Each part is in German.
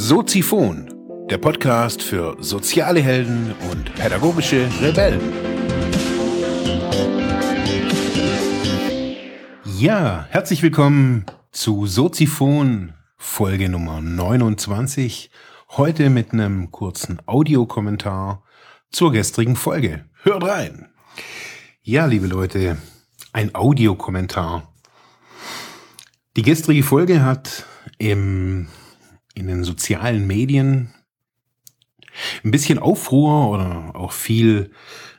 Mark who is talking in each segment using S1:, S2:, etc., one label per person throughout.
S1: Soziphon, der Podcast für soziale Helden und pädagogische Rebellen. Ja, herzlich willkommen zu Soziphon, Folge Nummer 29. Heute mit einem kurzen Audiokommentar zur gestrigen Folge. Hört rein! Ja, liebe Leute, ein Audiokommentar. Die gestrige Folge hat im in den sozialen Medien ein bisschen Aufruhr oder auch viel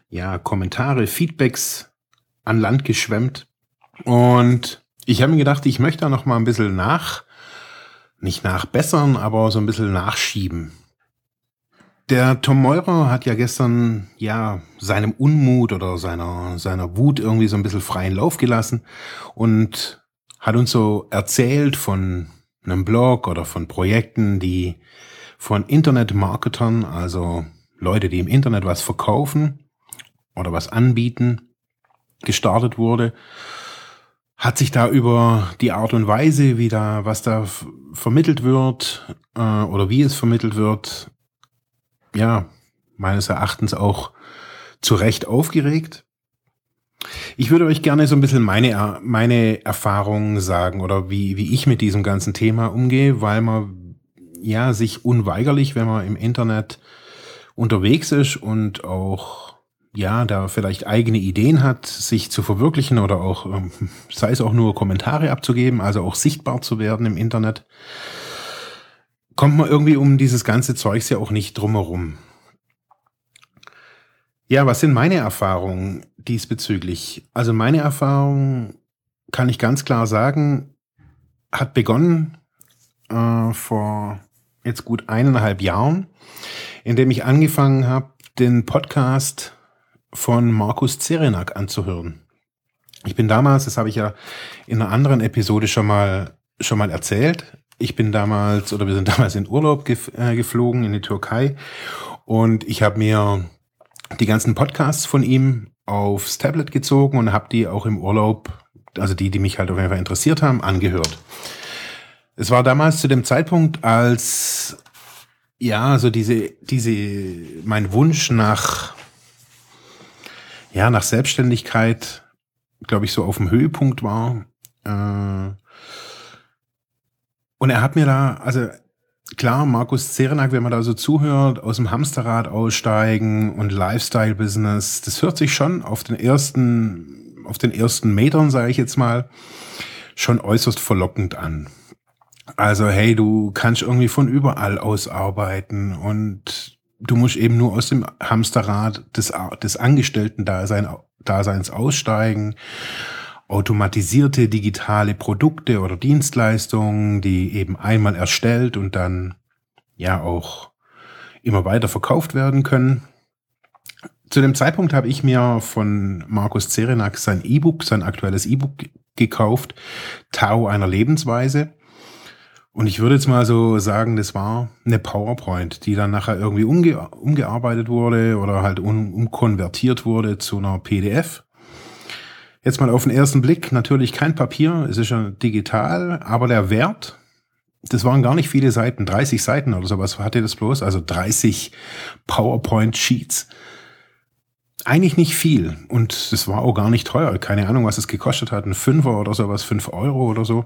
S1: ja, Kommentare, Feedbacks an Land geschwemmt. Und ich habe mir gedacht, ich möchte da noch mal ein bisschen nach, nicht nachbessern, aber so ein bisschen nachschieben. Der Tom Meurer hat ja gestern ja seinem Unmut oder seiner, seiner Wut irgendwie so ein bisschen freien Lauf gelassen und hat uns so erzählt von einem Blog oder von Projekten, die von Internetmarketern, also Leute, die im Internet was verkaufen oder was anbieten, gestartet wurde, hat sich da über die Art und Weise, wie da, was da vermittelt wird äh, oder wie es vermittelt wird, ja, meines Erachtens auch zu Recht aufgeregt. Ich würde euch gerne so ein bisschen meine, meine Erfahrungen sagen oder wie, wie ich mit diesem ganzen Thema umgehe, weil man ja sich unweigerlich, wenn man im Internet unterwegs ist und auch ja, da vielleicht eigene Ideen hat, sich zu verwirklichen oder auch, ähm, sei es auch nur Kommentare abzugeben, also auch sichtbar zu werden im Internet, kommt man irgendwie um dieses ganze Zeugs ja auch nicht drumherum. Ja, was sind meine Erfahrungen diesbezüglich? Also meine Erfahrung kann ich ganz klar sagen, hat begonnen äh, vor jetzt gut eineinhalb Jahren, indem ich angefangen habe, den Podcast von Markus Zerenak anzuhören. Ich bin damals, das habe ich ja in einer anderen Episode schon mal schon mal erzählt. Ich bin damals oder wir sind damals in Urlaub äh, geflogen in die Türkei und ich habe mir die ganzen Podcasts von ihm aufs Tablet gezogen und habe die auch im Urlaub, also die, die mich halt auf jeden Fall interessiert haben, angehört. Es war damals zu dem Zeitpunkt, als ja, so diese, diese, mein Wunsch nach, ja, nach Selbstständigkeit, glaube ich, so auf dem Höhepunkt war. Äh, und er hat mir da, also klar, Markus Zerenak, wenn man da so zuhört, aus dem Hamsterrad aussteigen und Lifestyle-Business, das hört sich schon auf den ersten, auf den ersten Metern, sage ich jetzt mal, schon äußerst verlockend an. Also hey, du kannst irgendwie von überall aus arbeiten und du musst eben nur aus dem Hamsterrad des, des Angestellten-Daseins aussteigen automatisierte digitale Produkte oder Dienstleistungen, die eben einmal erstellt und dann ja auch immer weiter verkauft werden können. Zu dem Zeitpunkt habe ich mir von Markus Zerenak sein E-Book, sein aktuelles E-Book gekauft, Tau einer Lebensweise. Und ich würde jetzt mal so sagen, das war eine PowerPoint, die dann nachher irgendwie umge umgearbeitet wurde oder halt um umkonvertiert wurde zu einer PDF. Jetzt mal auf den ersten Blick, natürlich kein Papier, es ist ja digital, aber der Wert, das waren gar nicht viele Seiten, 30 Seiten oder sowas hatte das bloß, also 30 PowerPoint-Sheets. Eigentlich nicht viel und es war auch gar nicht teuer, keine Ahnung, was es gekostet hat, ein Fünfer oder sowas, fünf Euro oder so.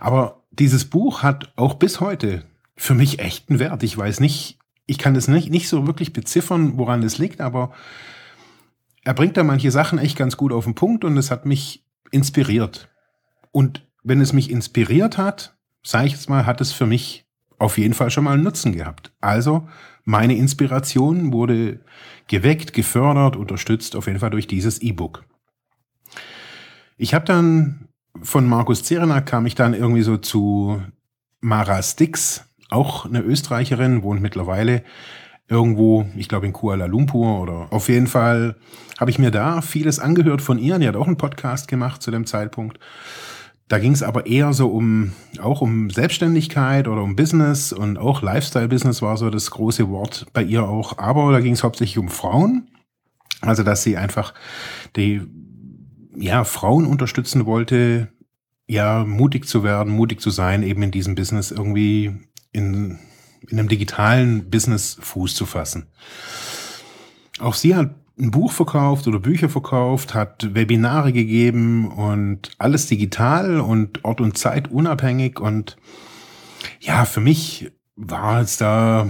S1: Aber dieses Buch hat auch bis heute für mich echten Wert. Ich weiß nicht, ich kann es nicht, nicht so wirklich beziffern, woran es liegt, aber er bringt da manche Sachen echt ganz gut auf den Punkt und es hat mich inspiriert. Und wenn es mich inspiriert hat, sage ich jetzt mal, hat es für mich auf jeden Fall schon mal einen Nutzen gehabt. Also meine Inspiration wurde geweckt, gefördert, unterstützt auf jeden Fall durch dieses E-Book. Ich habe dann von Markus Zerenak kam ich dann irgendwie so zu Mara Stix, auch eine Österreicherin, wohnt mittlerweile irgendwo, ich glaube in Kuala Lumpur oder auf jeden Fall habe ich mir da vieles angehört von ihr. Die hat auch einen Podcast gemacht zu dem Zeitpunkt. Da ging es aber eher so um, auch um Selbstständigkeit oder um Business und auch Lifestyle-Business war so das große Wort bei ihr auch. Aber da ging es hauptsächlich um Frauen. Also, dass sie einfach die, ja, Frauen unterstützen wollte, ja, mutig zu werden, mutig zu sein, eben in diesem Business irgendwie in, in einem digitalen Business Fuß zu fassen. Auch sie hat ein Buch verkauft oder Bücher verkauft, hat Webinare gegeben und alles digital und Ort und Zeit unabhängig und ja, für mich war es da,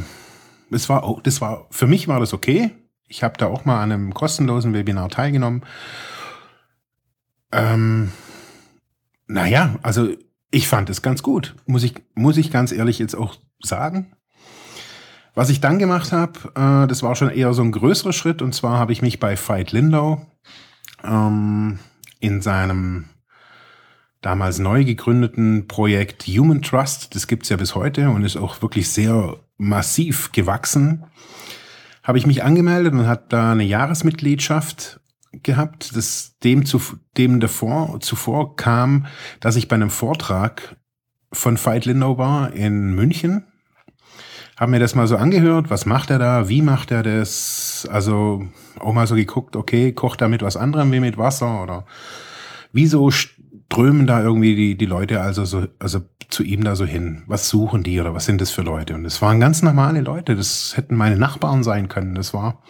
S1: es war auch, das war, für mich war das okay. Ich habe da auch mal an einem kostenlosen Webinar teilgenommen. Ähm, naja, also ich fand es ganz gut, muss ich, muss ich ganz ehrlich jetzt auch sagen. Was ich dann gemacht habe, äh, das war schon eher so ein größerer Schritt. Und zwar habe ich mich bei Veit Lindau ähm, in seinem damals neu gegründeten Projekt Human Trust, das gibt's ja bis heute und ist auch wirklich sehr massiv gewachsen, habe ich mich angemeldet und hat da eine Jahresmitgliedschaft gehabt, das dem, zu, dem davor, zuvor kam, dass ich bei einem Vortrag von Veit Lindau war in München habe mir das mal so angehört, was macht er da, wie macht er das, also auch mal so geguckt, okay, kocht er mit was anderem wie mit Wasser oder wieso strömen da irgendwie die, die Leute also so, also zu ihm da so hin? Was suchen die oder was sind das für Leute? Und es waren ganz normale Leute, das hätten meine Nachbarn sein können, das war,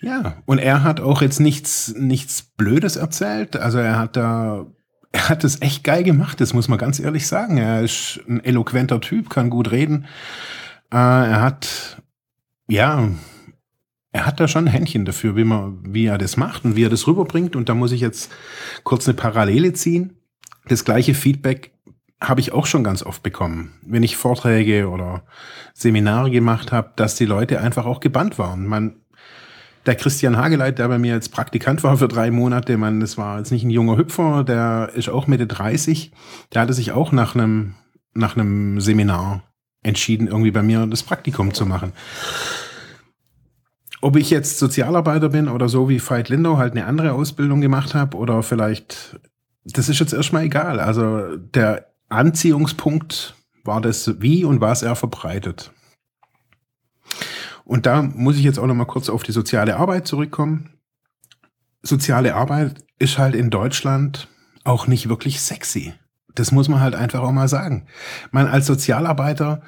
S1: ja, und er hat auch jetzt nichts, nichts Blödes erzählt. Also er hat da er hat es echt geil gemacht, das muss man ganz ehrlich sagen. Er ist ein eloquenter Typ, kann gut reden. Äh, er hat, ja, er hat da schon ein Händchen dafür, wie, man, wie er das macht und wie er das rüberbringt. Und da muss ich jetzt kurz eine Parallele ziehen. Das gleiche Feedback habe ich auch schon ganz oft bekommen, wenn ich Vorträge oder Seminare gemacht habe, dass die Leute einfach auch gebannt waren. Man der Christian Hageleit, der bei mir als Praktikant war für drei Monate, man, das war jetzt nicht ein junger Hüpfer, der ist auch Mitte 30, der hatte sich auch nach einem, nach einem Seminar entschieden, irgendwie bei mir das Praktikum zu machen. Ob ich jetzt Sozialarbeiter bin oder so wie Veit Lindau halt eine andere Ausbildung gemacht habe oder vielleicht, das ist jetzt erstmal egal. Also der Anziehungspunkt war das, wie und was er verbreitet. Und da muss ich jetzt auch noch mal kurz auf die soziale Arbeit zurückkommen. Soziale Arbeit ist halt in Deutschland auch nicht wirklich sexy. Das muss man halt einfach auch mal sagen. Man als Sozialarbeiter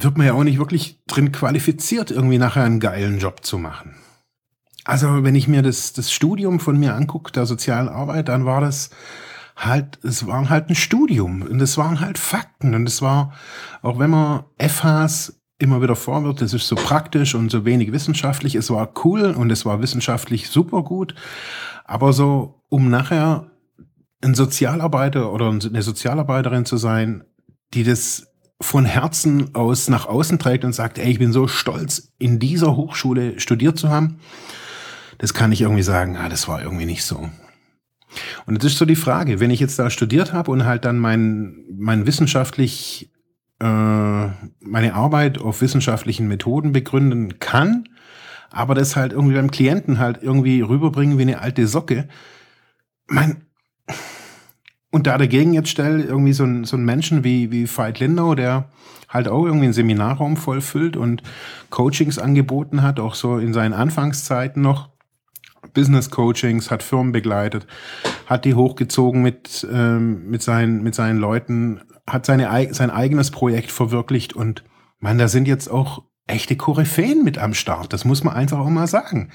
S1: wird man ja auch nicht wirklich drin qualifiziert, irgendwie nachher einen geilen Job zu machen. Also wenn ich mir das, das Studium von mir angucke, der sozialen Arbeit, dann war das halt, es war halt ein Studium und es waren halt Fakten und es war, auch wenn man FHs immer wieder vorwirft, es ist so praktisch und so wenig wissenschaftlich. Es war cool und es war wissenschaftlich super gut. Aber so, um nachher ein Sozialarbeiter oder eine Sozialarbeiterin zu sein, die das von Herzen aus nach außen trägt und sagt, ey, ich bin so stolz, in dieser Hochschule studiert zu haben, das kann ich irgendwie sagen, ah, das war irgendwie nicht so. Und jetzt ist so die Frage, wenn ich jetzt da studiert habe und halt dann mein, mein wissenschaftlich meine Arbeit auf wissenschaftlichen Methoden begründen kann, aber das halt irgendwie beim Klienten halt irgendwie rüberbringen wie eine alte Socke. Mein, und da dagegen jetzt stelle irgendwie so ein, so ein Menschen wie, wie Veit Lindau, der halt auch irgendwie einen Seminarraum vollfüllt und Coachings angeboten hat, auch so in seinen Anfangszeiten noch. Business Coachings, hat Firmen begleitet, hat die hochgezogen mit, ähm, mit, seinen, mit seinen Leuten, hat seine, sein eigenes Projekt verwirklicht und man, da sind jetzt auch echte Koryphäen mit am Start. Das muss man einfach auch mal sagen.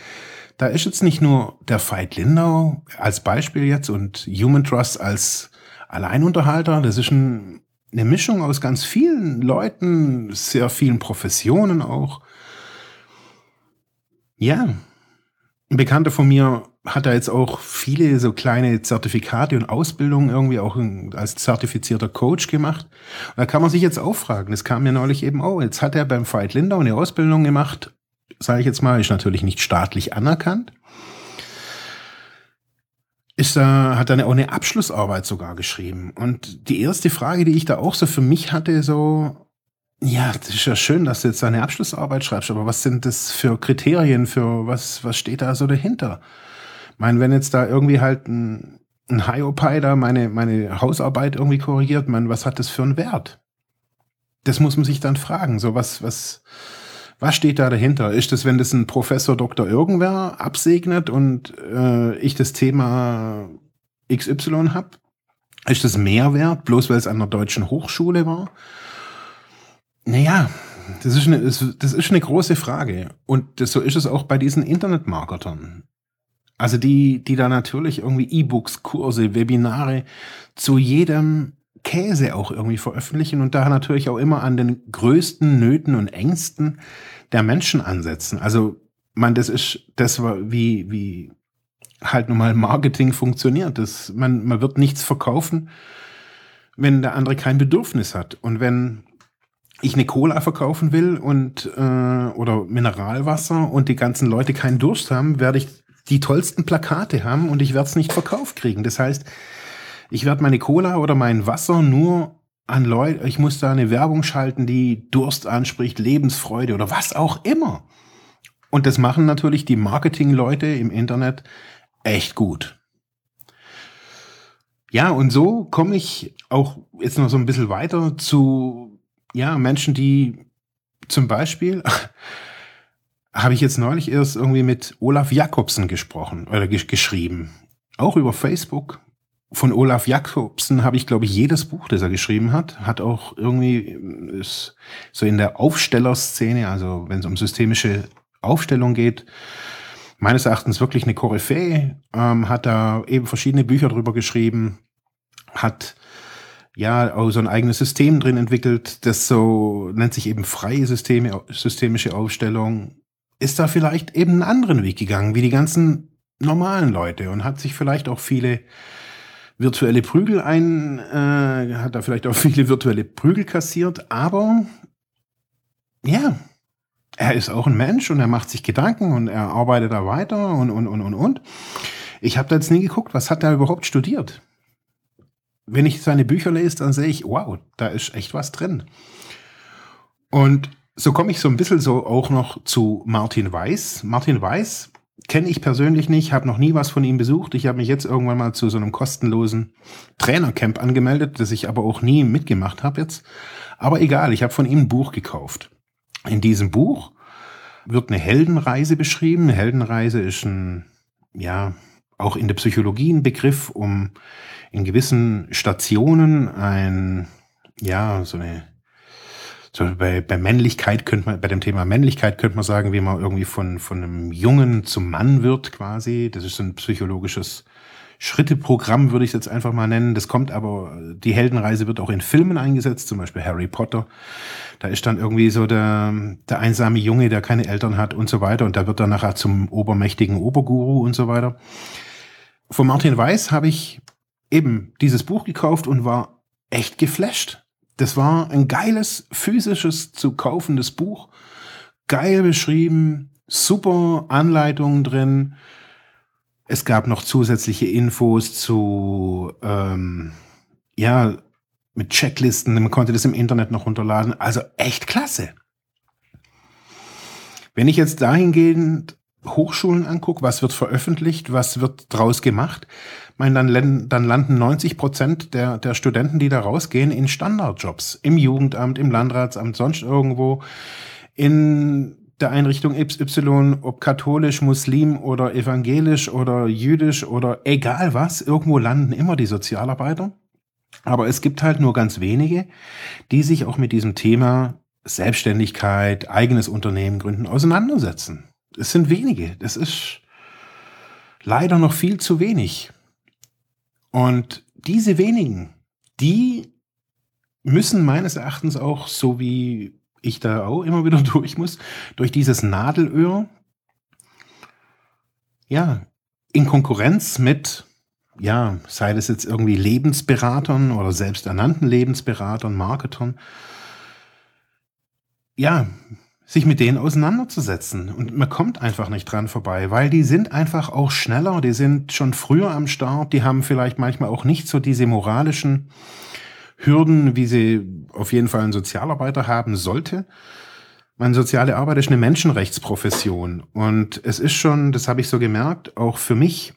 S1: Da ist jetzt nicht nur der Veit Lindau als Beispiel jetzt und Human Trust als Alleinunterhalter. Das ist ein, eine Mischung aus ganz vielen Leuten, sehr vielen Professionen auch. Ja, ein Bekannter von mir hat da jetzt auch viele so kleine Zertifikate und Ausbildungen irgendwie auch als zertifizierter Coach gemacht. Und da kann man sich jetzt auch fragen, das kam mir neulich eben auch, jetzt hat er beim Veit Lindau eine Ausbildung gemacht, sage ich jetzt mal, ist natürlich nicht staatlich anerkannt. Ist da, hat dann auch eine Abschlussarbeit sogar geschrieben. Und die erste Frage, die ich da auch so für mich hatte, so, ja, das ist ja schön, dass du jetzt deine Abschlussarbeit schreibst, aber was sind das für Kriterien, für was, was steht da so dahinter? Ich meine, wenn jetzt da irgendwie halt ein, ein Hiopai da meine, meine Hausarbeit irgendwie korrigiert, man, was hat das für einen Wert? Das muss man sich dann fragen. So, was, was, Was steht da dahinter? Ist das, wenn das ein Professor Dr. irgendwer absegnet und äh, ich das Thema XY habe? Ist das Mehrwert, bloß weil es an der deutschen Hochschule war? Naja, das ist, eine, das ist eine große Frage. Und das, so ist es auch bei diesen Internetmarketern. Also die, die da natürlich irgendwie E-Books, Kurse, Webinare zu jedem Käse auch irgendwie veröffentlichen und da natürlich auch immer an den größten Nöten und Ängsten der Menschen ansetzen. Also, man, das ist das war wie, wie halt normal Marketing funktioniert. Das, man, man wird nichts verkaufen, wenn der andere kein Bedürfnis hat. Und wenn ich eine Cola verkaufen will und äh, oder Mineralwasser und die ganzen Leute keinen Durst haben, werde ich die tollsten Plakate haben und ich werde es nicht verkauft kriegen. Das heißt, ich werde meine Cola oder mein Wasser nur an Leute, ich muss da eine Werbung schalten, die Durst anspricht, Lebensfreude oder was auch immer. Und das machen natürlich die Marketingleute im Internet echt gut. Ja, und so komme ich auch jetzt noch so ein bisschen weiter zu ja, Menschen, die zum Beispiel habe ich jetzt neulich erst irgendwie mit Olaf Jakobsen gesprochen oder geschrieben. Auch über Facebook von Olaf Jakobsen habe ich, glaube ich, jedes Buch, das er geschrieben hat. Hat auch irgendwie ist so in der Aufstellerszene, also wenn es um systemische Aufstellung geht, meines Erachtens wirklich eine Koryphäe. Ähm, hat da eben verschiedene Bücher drüber geschrieben, hat ja so ein eigenes System drin entwickelt, das so nennt sich eben freie Systeme, systemische Aufstellung. Ist da vielleicht eben einen anderen Weg gegangen, wie die ganzen normalen Leute und hat sich vielleicht auch viele virtuelle Prügel ein, äh, hat da vielleicht auch viele virtuelle Prügel kassiert, aber ja, er ist auch ein Mensch und er macht sich Gedanken und er arbeitet da weiter und, und, und, und, und. Ich habe da jetzt nie geguckt, was hat er überhaupt studiert? Wenn ich seine Bücher lese, dann sehe ich, wow, da ist echt was drin. Und so komme ich so ein bisschen so auch noch zu Martin Weiß. Martin Weiß kenne ich persönlich nicht, habe noch nie was von ihm besucht. Ich habe mich jetzt irgendwann mal zu so einem kostenlosen Trainercamp angemeldet, das ich aber auch nie mitgemacht habe jetzt. Aber egal, ich habe von ihm ein Buch gekauft. In diesem Buch wird eine Heldenreise beschrieben. Eine Heldenreise ist ein, ja, auch in der Psychologie ein Begriff, um in gewissen Stationen ein, ja, so eine so bei, bei Männlichkeit könnte man, bei dem Thema Männlichkeit könnte man sagen, wie man irgendwie von, von einem Jungen zum Mann wird quasi. Das ist ein psychologisches Schritteprogramm, würde ich es jetzt einfach mal nennen. Das kommt aber, die Heldenreise wird auch in Filmen eingesetzt, zum Beispiel Harry Potter. Da ist dann irgendwie so der, der einsame Junge, der keine Eltern hat und so weiter. Und da wird dann nachher zum obermächtigen Oberguru und so weiter. Von Martin Weiß habe ich eben dieses Buch gekauft und war echt geflasht. Das war ein geiles, physisches zu kaufendes Buch. Geil beschrieben, super Anleitungen drin. Es gab noch zusätzliche Infos zu, ähm, ja, mit Checklisten. Man konnte das im Internet noch runterladen. Also echt klasse. Wenn ich jetzt dahingehend Hochschulen angucke, was wird veröffentlicht, was wird draus gemacht, meine, dann, dann landen 90 Prozent der, der Studenten, die da rausgehen, in Standardjobs. Im Jugendamt, im Landratsamt, sonst irgendwo. In der Einrichtung XY, ob katholisch, muslim oder evangelisch oder jüdisch oder egal was, irgendwo landen immer die Sozialarbeiter. Aber es gibt halt nur ganz wenige, die sich auch mit diesem Thema Selbstständigkeit, eigenes Unternehmen gründen, auseinandersetzen. Es sind wenige. Das ist leider noch viel zu wenig. Und diese wenigen, die müssen meines Erachtens auch, so wie ich da auch immer wieder durch muss, durch dieses Nadelöhr, ja, in Konkurrenz mit, ja, sei das jetzt irgendwie Lebensberatern oder selbsternannten Lebensberatern, Marketern, ja, sich mit denen auseinanderzusetzen. Und man kommt einfach nicht dran vorbei, weil die sind einfach auch schneller, die sind schon früher am Start, die haben vielleicht manchmal auch nicht so diese moralischen Hürden, wie sie auf jeden Fall ein Sozialarbeiter haben sollte. Meine soziale Arbeit ist eine Menschenrechtsprofession und es ist schon, das habe ich so gemerkt, auch für mich,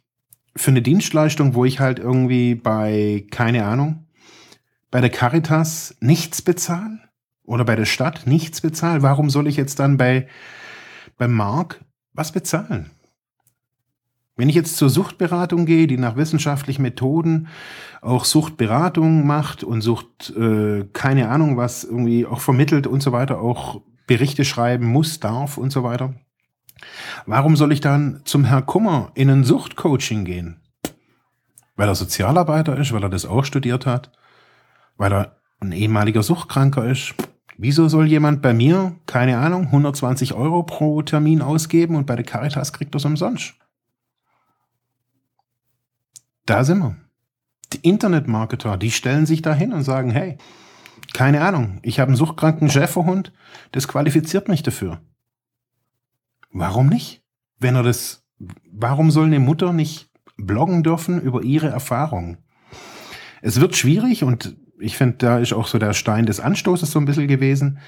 S1: für eine Dienstleistung, wo ich halt irgendwie bei, keine Ahnung, bei der Caritas nichts bezahle, oder bei der Stadt nichts bezahlt, warum soll ich jetzt dann bei, beim Mark was bezahlen? Wenn ich jetzt zur Suchtberatung gehe, die nach wissenschaftlichen Methoden auch Suchtberatung macht und Sucht, äh, keine Ahnung, was irgendwie auch vermittelt und so weiter, auch Berichte schreiben muss, darf und so weiter. Warum soll ich dann zum Herr Kummer in ein Suchtcoaching gehen? Weil er Sozialarbeiter ist, weil er das auch studiert hat, weil er ein ehemaliger Suchtkranker ist. Wieso soll jemand bei mir, keine Ahnung, 120 Euro pro Termin ausgeben und bei der Caritas kriegt es umsonst? Da sind wir. Die Internetmarketer, die stellen sich da hin und sagen, hey, keine Ahnung, ich habe einen suchtkranken Schäferhund, das qualifiziert mich dafür. Warum nicht? Wenn er das, warum soll eine Mutter nicht bloggen dürfen über ihre Erfahrungen? Es wird schwierig und ich finde, da ist auch so der Stein des Anstoßes so ein bisschen gewesen.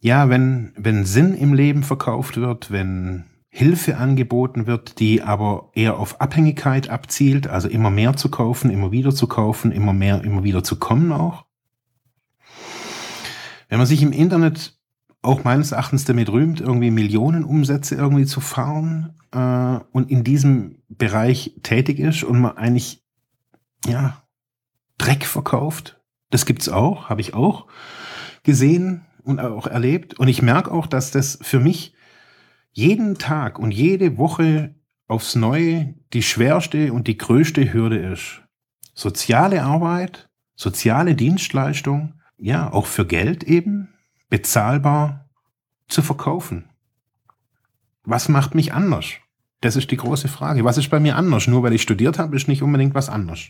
S1: Ja, wenn, wenn Sinn im Leben verkauft wird, wenn Hilfe angeboten wird, die aber eher auf Abhängigkeit abzielt, also immer mehr zu kaufen, immer wieder zu kaufen, immer mehr, immer wieder zu kommen auch. Wenn man sich im Internet auch meines Erachtens damit rühmt, irgendwie Millionen Umsätze irgendwie zu fahren äh, und in diesem Bereich tätig ist und man eigentlich ja Dreck verkauft, das gibt's auch, habe ich auch gesehen und auch erlebt und ich merke auch, dass das für mich jeden Tag und jede Woche aufs Neue die schwerste und die größte Hürde ist. Soziale Arbeit, soziale Dienstleistung, ja, auch für Geld eben, bezahlbar zu verkaufen. Was macht mich anders? Das ist die große Frage. Was ist bei mir anders? Nur weil ich studiert habe, ist nicht unbedingt was anders.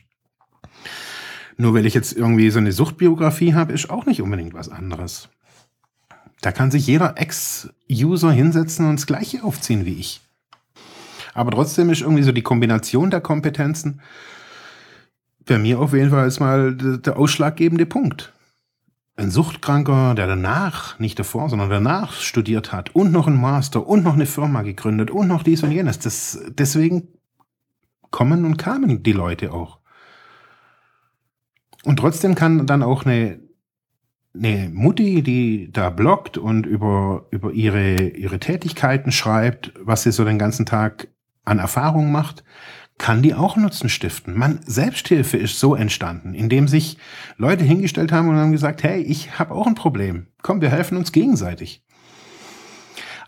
S1: Nur weil ich jetzt irgendwie so eine Suchtbiografie habe, ist auch nicht unbedingt was anderes. Da kann sich jeder Ex-User hinsetzen und das Gleiche aufziehen wie ich. Aber trotzdem ist irgendwie so die Kombination der Kompetenzen bei mir auf jeden Fall ist mal der ausschlaggebende Punkt. Ein Suchtkranker, der danach, nicht davor, sondern danach studiert hat und noch einen Master und noch eine Firma gegründet und noch dies und jenes. Das, deswegen kommen und kamen die Leute auch. Und trotzdem kann dann auch eine eine Mutti, die da bloggt und über, über ihre, ihre Tätigkeiten schreibt, was sie so den ganzen Tag an Erfahrung macht, kann die auch Nutzen stiften. Man, Selbsthilfe ist so entstanden, indem sich Leute hingestellt haben und haben gesagt, hey, ich habe auch ein Problem. Komm, wir helfen uns gegenseitig.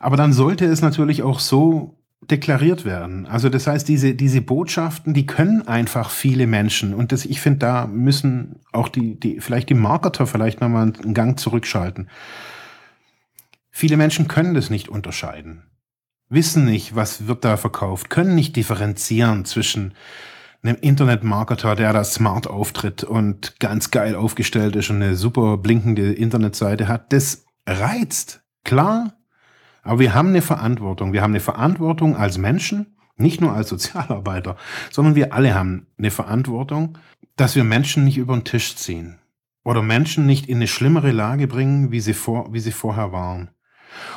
S1: Aber dann sollte es natürlich auch so deklariert werden. Also das heißt, diese, diese Botschaften, die können einfach viele Menschen. Und das, ich finde, da müssen auch die, die, vielleicht die Marketer vielleicht nochmal einen Gang zurückschalten. Viele Menschen können das nicht unterscheiden. Wissen nicht, was wird da verkauft, können nicht differenzieren zwischen einem Internetmarketer, der da smart auftritt und ganz geil aufgestellt ist und eine super blinkende Internetseite hat. Das reizt. Klar, aber wir haben eine Verantwortung. Wir haben eine Verantwortung als Menschen, nicht nur als Sozialarbeiter, sondern wir alle haben eine Verantwortung, dass wir Menschen nicht über den Tisch ziehen oder Menschen nicht in eine schlimmere Lage bringen, wie sie, vor, wie sie vorher waren.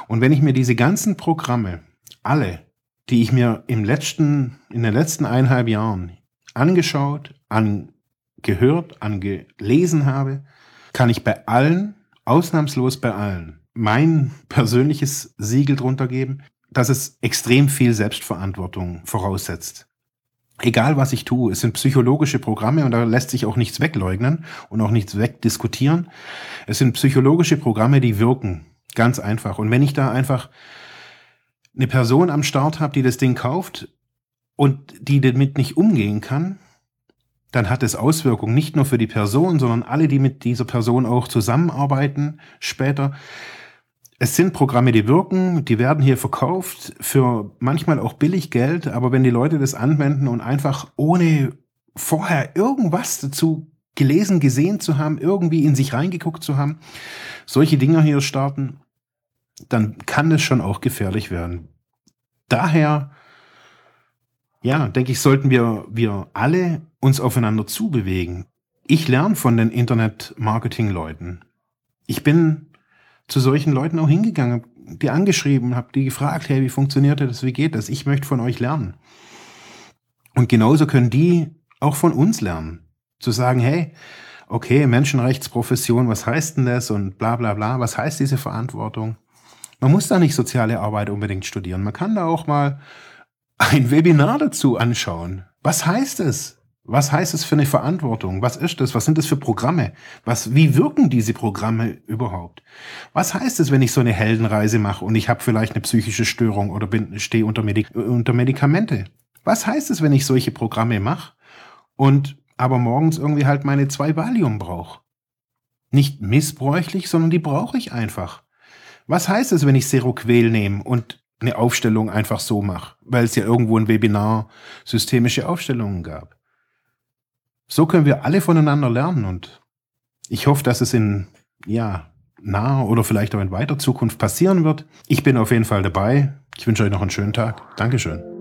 S1: Und wenn ich mir diese ganzen Programme, alle, die ich mir im letzten, in den letzten eineinhalb Jahren angeschaut, angehört, angelesen habe, kann ich bei allen, ausnahmslos bei allen, mein persönliches Siegel drunter geben, dass es extrem viel Selbstverantwortung voraussetzt. Egal was ich tue, es sind psychologische Programme und da lässt sich auch nichts wegleugnen und auch nichts wegdiskutieren. Es sind psychologische Programme, die wirken. Ganz einfach. Und wenn ich da einfach eine Person am Start habe, die das Ding kauft und die damit nicht umgehen kann, dann hat es Auswirkungen nicht nur für die Person, sondern alle, die mit dieser Person auch zusammenarbeiten später. Es sind Programme, die wirken, die werden hier verkauft für manchmal auch billig Geld, aber wenn die Leute das anwenden und einfach ohne vorher irgendwas dazu gelesen, gesehen zu haben, irgendwie in sich reingeguckt zu haben, solche Dinger hier starten, dann kann das schon auch gefährlich werden. Daher, ja, denke ich, sollten wir, wir alle uns aufeinander zubewegen. Ich lerne von den Internet-Marketing-Leuten. Ich bin zu solchen Leuten auch hingegangen, die angeschrieben, habe die gefragt, hey, wie funktioniert das, wie geht das? Ich möchte von euch lernen. Und genauso können die auch von uns lernen. Zu sagen, hey, okay, Menschenrechtsprofession, was heißt denn das und bla bla bla, was heißt diese Verantwortung? Man muss da nicht soziale Arbeit unbedingt studieren. Man kann da auch mal ein Webinar dazu anschauen. Was heißt es? Was heißt es für eine Verantwortung? Was ist das? Was sind das für Programme? Was, wie wirken diese Programme überhaupt? Was heißt es, wenn ich so eine Heldenreise mache und ich habe vielleicht eine psychische Störung oder bin, stehe unter, Medik unter Medikamente? Was heißt es, wenn ich solche Programme mache und aber morgens irgendwie halt meine zwei Valium brauche? Nicht missbräuchlich, sondern die brauche ich einfach. Was heißt es, wenn ich Seroquel nehme und eine Aufstellung einfach so mache, weil es ja irgendwo ein Webinar systemische Aufstellungen gab? So können wir alle voneinander lernen und ich hoffe, dass es in ja, naher oder vielleicht auch in weiter Zukunft passieren wird. Ich bin auf jeden Fall dabei. Ich wünsche euch noch einen schönen Tag. Dankeschön.